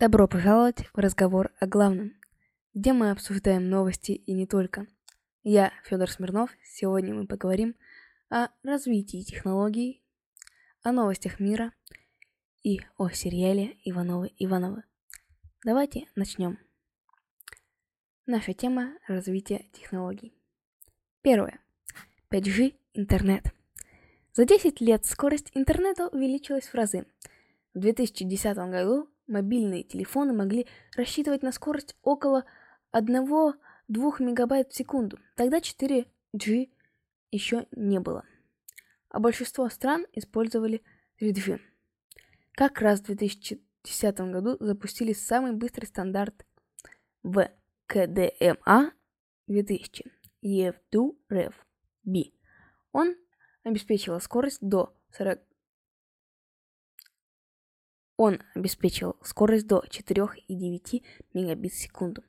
Добро пожаловать в разговор о главном, где мы обсуждаем новости и не только. Я Федор Смирнов. Сегодня мы поговорим о развитии технологий, о новостях мира и о сериале Ивановы Ивановы. Давайте начнем. Наша тема – развитие технологий. Первое. 5G интернет. За 10 лет скорость интернета увеличилась в разы. В 2010 году мобильные телефоны могли рассчитывать на скорость около 1-2 мегабайт в секунду. Тогда 4G еще не было. А большинство стран использовали 3G. Как раз в 2010 году запустили самый быстрый стандарт в КДМА 2000 EF2REV-B. Он обеспечивал скорость до 40 он обеспечивал скорость до 4,9 мегабит в секунду,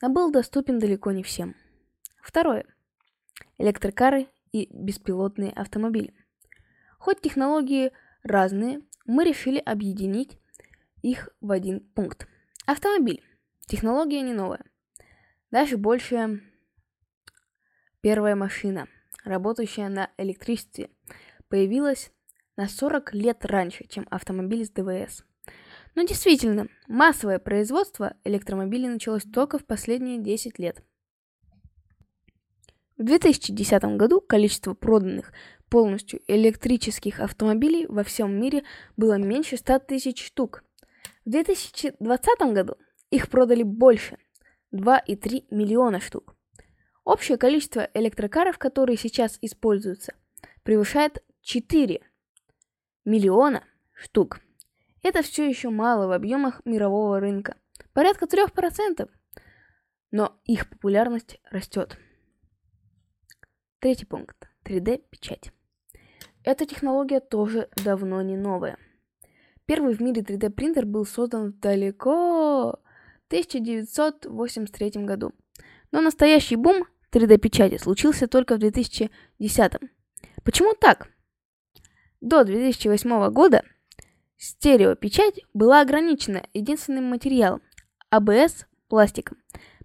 но был доступен далеко не всем. Второе. Электрокары и беспилотные автомобили. Хоть технологии разные, мы решили объединить их в один пункт. Автомобиль. Технология не новая. Даже больше первая машина, работающая на электричестве, появилась на 40 лет раньше, чем автомобиль с ДВС. Но действительно, массовое производство электромобилей началось только в последние 10 лет. В 2010 году количество проданных полностью электрических автомобилей во всем мире было меньше 100 тысяч штук. В 2020 году их продали больше – 2,3 миллиона штук. Общее количество электрокаров, которые сейчас используются, превышает 4 миллиона штук. Это все еще мало в объемах мирового рынка. Порядка 3%. Но их популярность растет. Третий пункт. 3D-печать. Эта технология тоже давно не новая. Первый в мире 3D принтер был создан далеко в 1983 году. Но настоящий бум 3D печати случился только в 2010. Почему так? До 2008 года стереопечать была ограничена единственным материалом – АБС пластиком.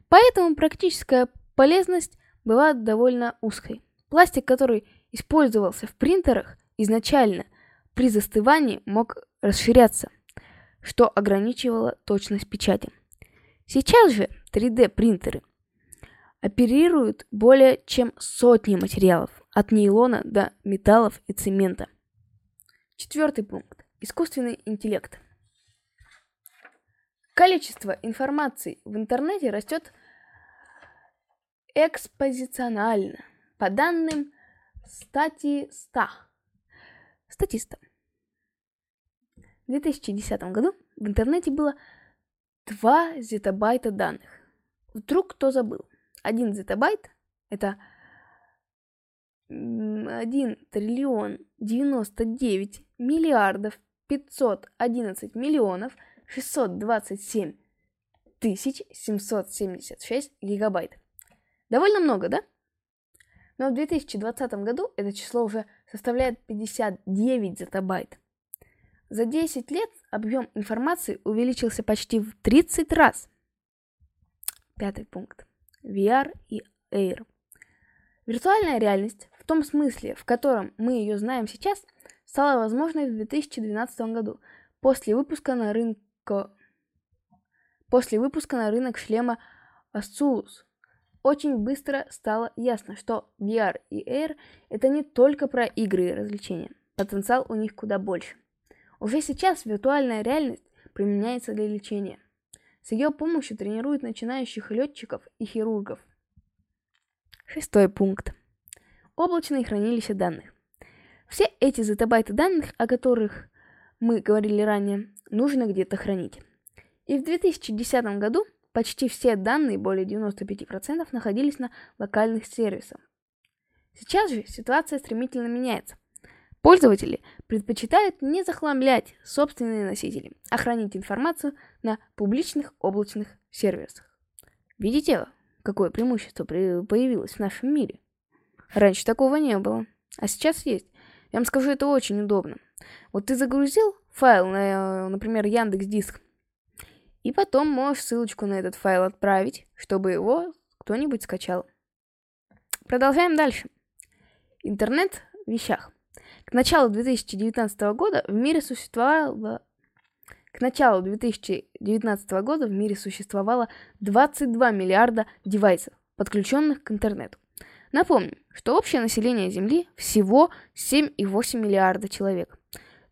Поэтому практическая полезность была довольно узкой. Пластик, который использовался в принтерах, изначально при застывании мог расширяться, что ограничивало точность печати. Сейчас же 3D принтеры оперируют более чем сотни материалов, от нейлона до металлов и цемента – Четвертый пункт. Искусственный интеллект. Количество информации в интернете растет экспозиционально. По данным статиста. Статиста. В 2010 году в интернете было 2 зетабайта данных. Вдруг кто забыл? 1 зетабайт – это 1 триллион 99 миллиардов 511 миллионов 627 тысяч 776 гигабайт. Довольно много, да? Но в 2020 году это число уже составляет 59 зетабайт. За 10 лет объем информации увеличился почти в 30 раз. Пятый пункт. VR и AR. Виртуальная реальность том смысле, в котором мы ее знаем сейчас, стала возможной в 2012 году, после выпуска на рынку после выпуска на рынок шлема Asus. Очень быстро стало ясно, что VR и Air это не только про игры и развлечения. Потенциал у них куда больше. Уже сейчас виртуальная реальность применяется для лечения. С ее помощью тренируют начинающих летчиков и хирургов. Шестой пункт облачные хранилища данных. Все эти зетабайты данных, о которых мы говорили ранее, нужно где-то хранить. И в 2010 году почти все данные, более 95%, находились на локальных сервисах. Сейчас же ситуация стремительно меняется. Пользователи предпочитают не захламлять собственные носители, а хранить информацию на публичных облачных сервисах. Видите, какое преимущество появилось в нашем мире? Раньше такого не было. А сейчас есть. Я вам скажу, это очень удобно. Вот ты загрузил файл на, например, Яндекс Диск, и И потом можешь ссылочку на этот файл отправить, чтобы его кто-нибудь скачал. Продолжаем дальше. Интернет в вещах. К началу 2019 года в мире существовало к началу 2019 года в мире существовало 22 миллиарда девайсов, подключенных к интернету. Напомню, что общее население Земли всего 7,8 миллиарда человек.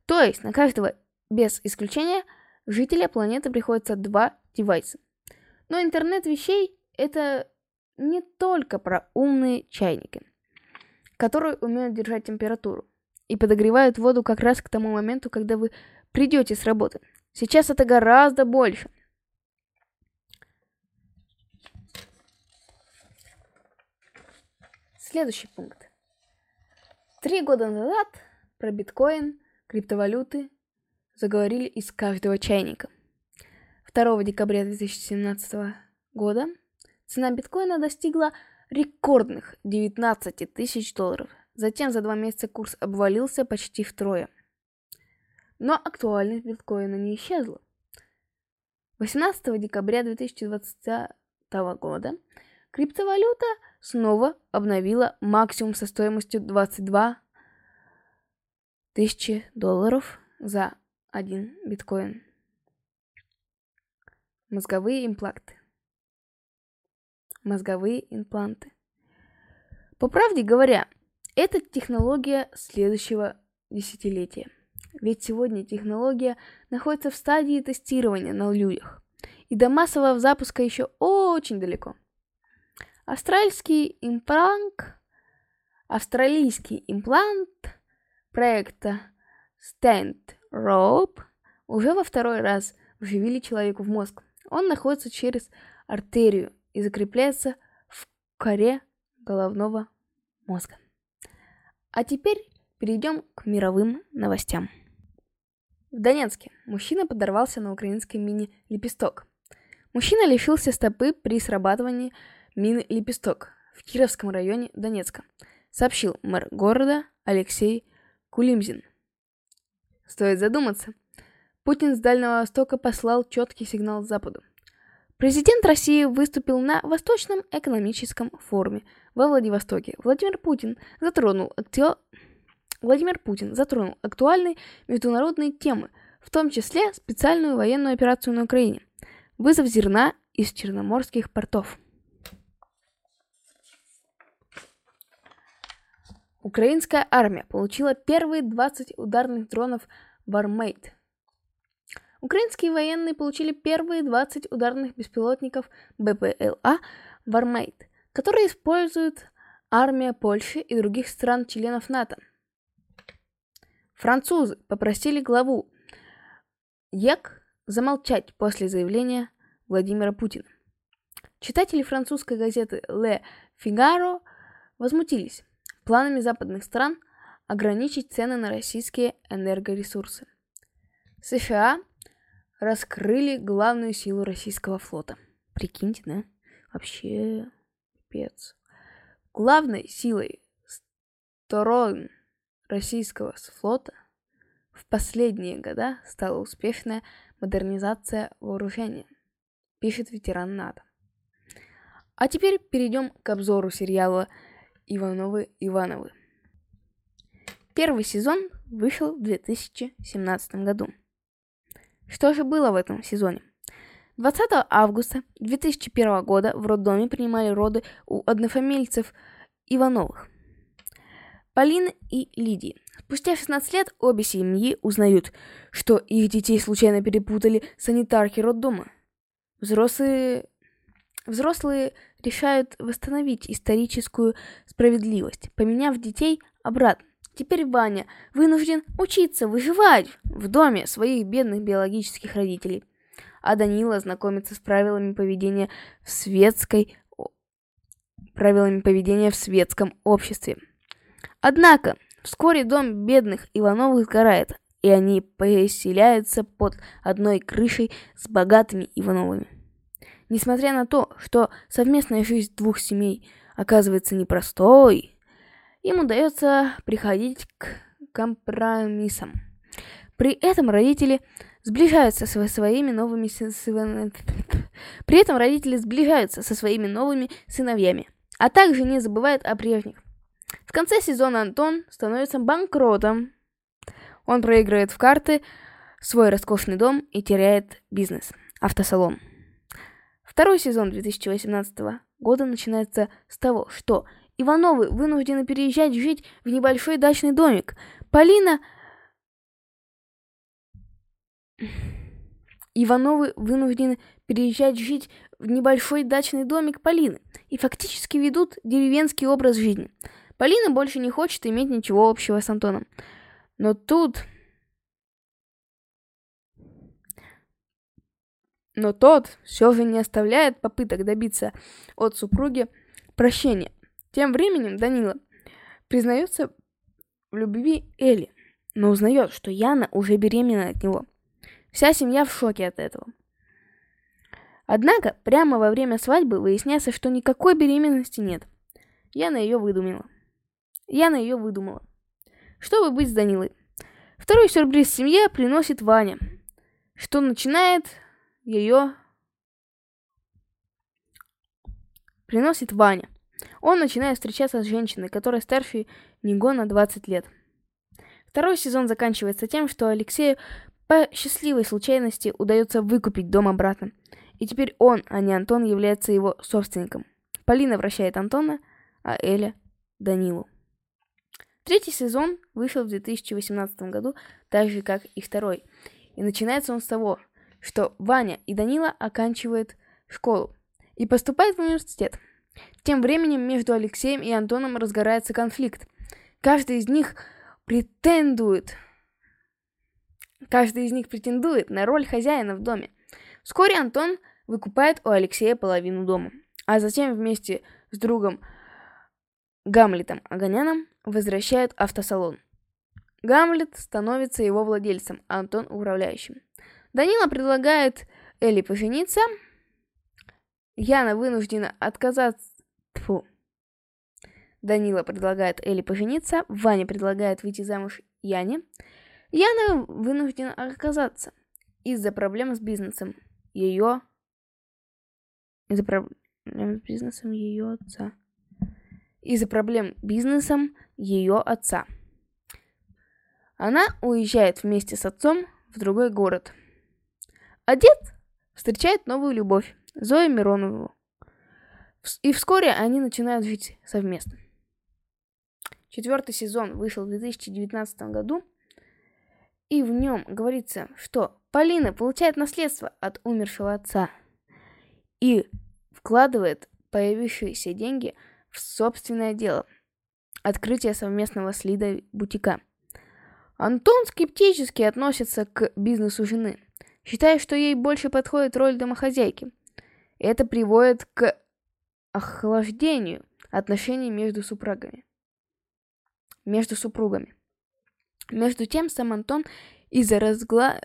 То есть на каждого без исключения жителя планеты приходится два девайса. Но интернет вещей это не только про умные чайники, которые умеют держать температуру и подогревают воду как раз к тому моменту, когда вы придете с работы. Сейчас это гораздо больше. Следующий пункт. Три года назад про биткоин, криптовалюты заговорили из каждого чайника. 2 декабря 2017 года цена биткоина достигла рекордных 19 тысяч долларов. Затем за два месяца курс обвалился почти втрое. Но актуальность биткоина не исчезла. 18 декабря 2020 года криптовалюта снова обновила максимум со стоимостью 22 тысячи долларов за один биткоин. Мозговые импланты. Мозговые импланты. По правде говоря, это технология следующего десятилетия. Ведь сегодня технология находится в стадии тестирования на людях. И до массового запуска еще очень далеко. Австралийский имплант, австралийский имплант проекта Stand Rope уже во второй раз вживили человеку в мозг. Он находится через артерию и закрепляется в коре головного мозга. А теперь перейдем к мировым новостям. В Донецке мужчина подорвался на украинской мине «Лепесток». Мужчина лишился стопы при срабатывании мины «Лепесток» в Кировском районе Донецка, сообщил мэр города Алексей Кулимзин. Стоит задуматься. Путин с Дальнего Востока послал четкий сигнал Западу. Президент России выступил на Восточном экономическом форуме во Владивостоке. Владимир Путин затронул актив... Владимир Путин затронул актуальные международные темы, в том числе специальную военную операцию на Украине, вызов зерна из черноморских портов. Украинская армия получила первые 20 ударных дронов Warmate. Украинские военные получили первые 20 ударных беспилотников БПЛА Warmate, которые используют армия Польши и других стран-членов НАТО. Французы попросили главу ЕК замолчать после заявления Владимира Путина. Читатели французской газеты «Ле Фигаро» возмутились планами западных стран ограничить цены на российские энергоресурсы. США раскрыли главную силу российского флота. Прикиньте, да? Вообще, пипец. Главной силой сторон российского флота в последние года стала успешная модернизация вооружения, пишет ветеран НАТО. А теперь перейдем к обзору сериала Ивановы Ивановы. Первый сезон вышел в 2017 году. Что же было в этом сезоне? 20 августа 2001 года в роддоме принимали роды у однофамильцев Ивановых. Полины и Лидии. Спустя 16 лет обе семьи узнают, что их детей случайно перепутали санитарки роддома. Взрослые Взрослые решают восстановить историческую справедливость, поменяв детей обратно. Теперь Ваня вынужден учиться выживать в доме своих бедных биологических родителей. А Данила знакомится с правилами поведения в светской правилами поведения в светском обществе. Однако, вскоре дом бедных Ивановых сгорает, и они поселяются под одной крышей с богатыми Ивановыми. Несмотря на то, что совместная жизнь двух семей оказывается непростой, им удается приходить к компромиссам. При этом родители сближаются со своими новыми... При этом родители сближаются со своими новыми сыновьями, а также не забывают о прежних. В конце сезона Антон становится банкротом. Он проигрывает в карты свой роскошный дом и теряет бизнес, автосалон. Второй сезон 2018 года начинается с того, что Ивановы вынуждены переезжать жить в небольшой дачный домик. Полина... Ивановы вынуждены переезжать жить в небольшой дачный домик Полины и фактически ведут деревенский образ жизни. Полина больше не хочет иметь ничего общего с Антоном. Но тут... Но тот все же не оставляет попыток добиться от супруги прощения. Тем временем Данила признается в любви Элли, но узнает, что Яна уже беременна от него. Вся семья в шоке от этого. Однако, прямо во время свадьбы выясняется, что никакой беременности нет. Яна ее выдумала. Яна ее выдумала. Чтобы быть с Данилой. Второй сюрприз семье приносит Ваня, что начинает ее... Приносит Ваня. Он начинает встречаться с женщиной, которая старше него на 20 лет. Второй сезон заканчивается тем, что Алексею по счастливой случайности удается выкупить дом обратно. И теперь он, а не Антон, является его собственником. Полина вращает Антона, а Эля – Данилу. Третий сезон вышел в 2018 году, так же, как и второй. И начинается он с того, что Ваня и Данила оканчивают школу и поступают в университет. Тем временем между Алексеем и Антоном разгорается конфликт. Каждый из них претендует Каждый из них претендует на роль хозяина в доме. Вскоре Антон выкупает у Алексея половину дома, а затем вместе с другом Гамлетом Аганяном возвращает автосалон. Гамлет становится его владельцем, а Антон управляющим. Данила предлагает Элли пожениться. Яна вынуждена отказаться... Фу. Данила предлагает Элли пожениться, Ваня предлагает выйти замуж Яне. Яна вынуждена отказаться из-за проблем с бизнесом ее... Из-за проблем с бизнесом ее отца. Из-за проблем бизнесом ее отца. Она уезжает вместе с отцом в другой город. А дед встречает новую любовь, Зою Миронову. И вскоре они начинают жить совместно. Четвертый сезон вышел в 2019 году и в нем говорится, что Полина получает наследство от умершего отца и вкладывает появившиеся деньги в собственное дело – открытие совместного с Лидой бутика. Антон скептически относится к бизнесу жены, считая, что ей больше подходит роль домохозяйки. Это приводит к охлаждению отношений между супругами. Между супругами. Между тем, сам Антон из-за разгла...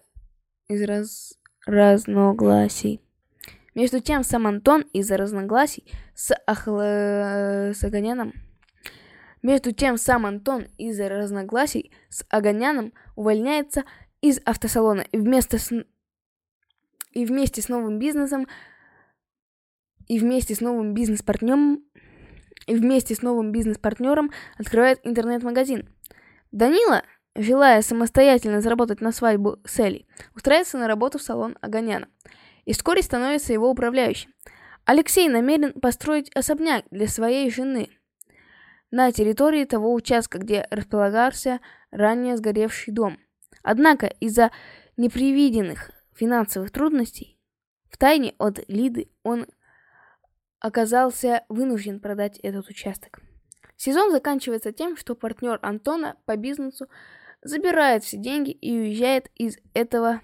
из раз... разногласий. Между тем, сам Антон из-за разногласий с Ахла... с Аганяном между тем, сам Антон из-за разногласий с Аганяном увольняется из автосалона и вместо с... и вместе с новым бизнесом и вместе с новым бизнес-партнером и вместе с новым бизнес-партнером открывает интернет-магазин. Данила желая самостоятельно заработать на свадьбу с Элли, устраивается на работу в салон Аганяна и вскоре становится его управляющим. Алексей намерен построить особняк для своей жены на территории того участка, где располагался ранее сгоревший дом. Однако из-за непредвиденных финансовых трудностей в тайне от Лиды он оказался вынужден продать этот участок. Сезон заканчивается тем, что партнер Антона по бизнесу забирает все деньги и уезжает из этого...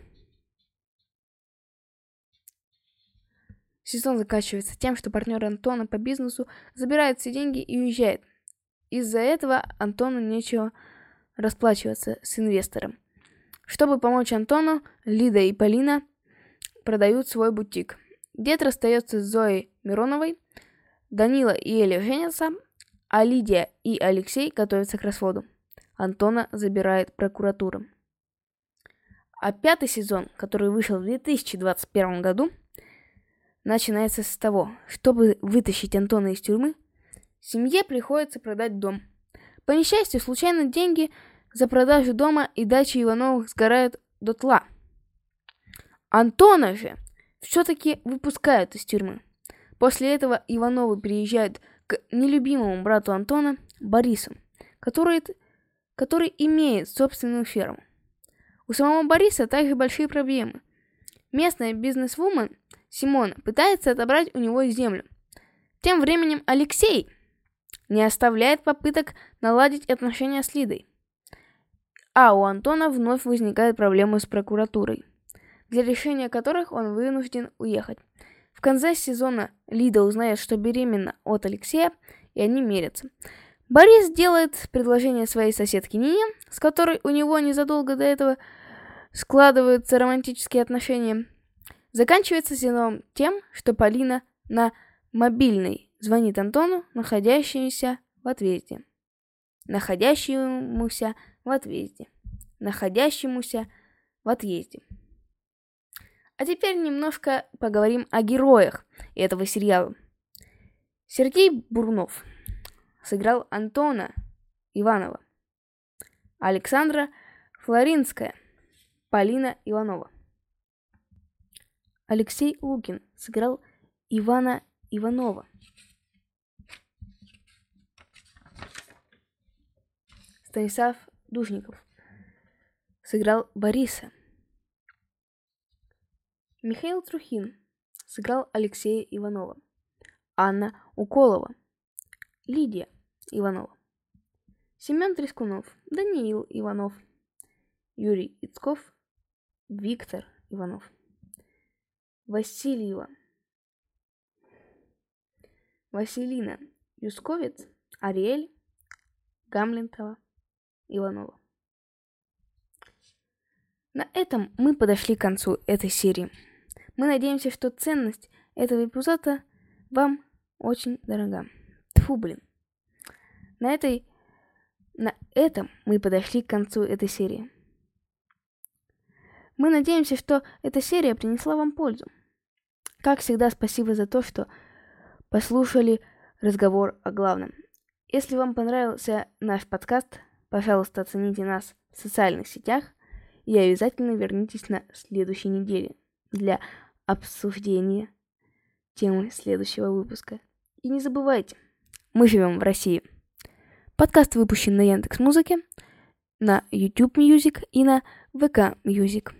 Сезон заканчивается тем, что партнер Антона по бизнесу забирает все деньги и уезжает. Из-за этого Антону нечего расплачиваться с инвестором. Чтобы помочь Антону, Лида и Полина продают свой бутик. Дед расстается с Зоей Мироновой, Данила и Эля женятся, а Лидия и Алексей готовятся к разводу. Антона забирает прокуратура. А пятый сезон, который вышел в 2021 году, начинается с того, чтобы вытащить Антона из тюрьмы, семье приходится продать дом. По несчастью, случайно деньги за продажу дома и дачи Ивановых сгорают дотла. Антона же все-таки выпускают из тюрьмы. После этого Ивановы приезжают к нелюбимому брату Антона, Борису, который, который имеет собственную ферму. У самого Бориса также большие проблемы. Местная бизнесвумен Симона пытается отобрать у него землю. Тем временем Алексей не оставляет попыток наладить отношения с Лидой. А у Антона вновь возникают проблемы с прокуратурой, для решения которых он вынужден уехать. В конце сезона Лида узнает, что беременна от Алексея, и они мерятся. Борис делает предложение своей соседке Нине, с которой у него незадолго до этого складываются романтические отношения. Заканчивается сезон тем, что Полина на мобильный звонит Антону, находящемуся в отъезде. Находящемуся в отъезде. Находящемуся в отъезде. А теперь немножко поговорим о героях этого сериала. Сергей Бурнов сыграл Антона Иванова. Александра Флоринская, Полина Иванова. Алексей Лукин сыграл Ивана Иванова. Станислав Душников сыграл Бориса. Михаил Трухин сыграл Алексея Иванова. Анна Уколова. Лидия Иванова. Семен Трескунов. Даниил Иванов. Юрий Ицков. Виктор Иванов. Васильева. Василина Юсковец. Ариэль. Гамлентова. Иванова. На этом мы подошли к концу этой серии. Мы надеемся, что ценность этого эпизода вам очень дорога. Тфу, блин. На этой... На этом мы подошли к концу этой серии. Мы надеемся, что эта серия принесла вам пользу. Как всегда, спасибо за то, что послушали разговор о главном. Если вам понравился наш подкаст, пожалуйста, оцените нас в социальных сетях и обязательно вернитесь на следующей неделе для обсуждения темы следующего выпуска. И не забывайте, мы живем в России. Подкаст выпущен на Яндекс Музыке, на YouTube Music и на ВК Music.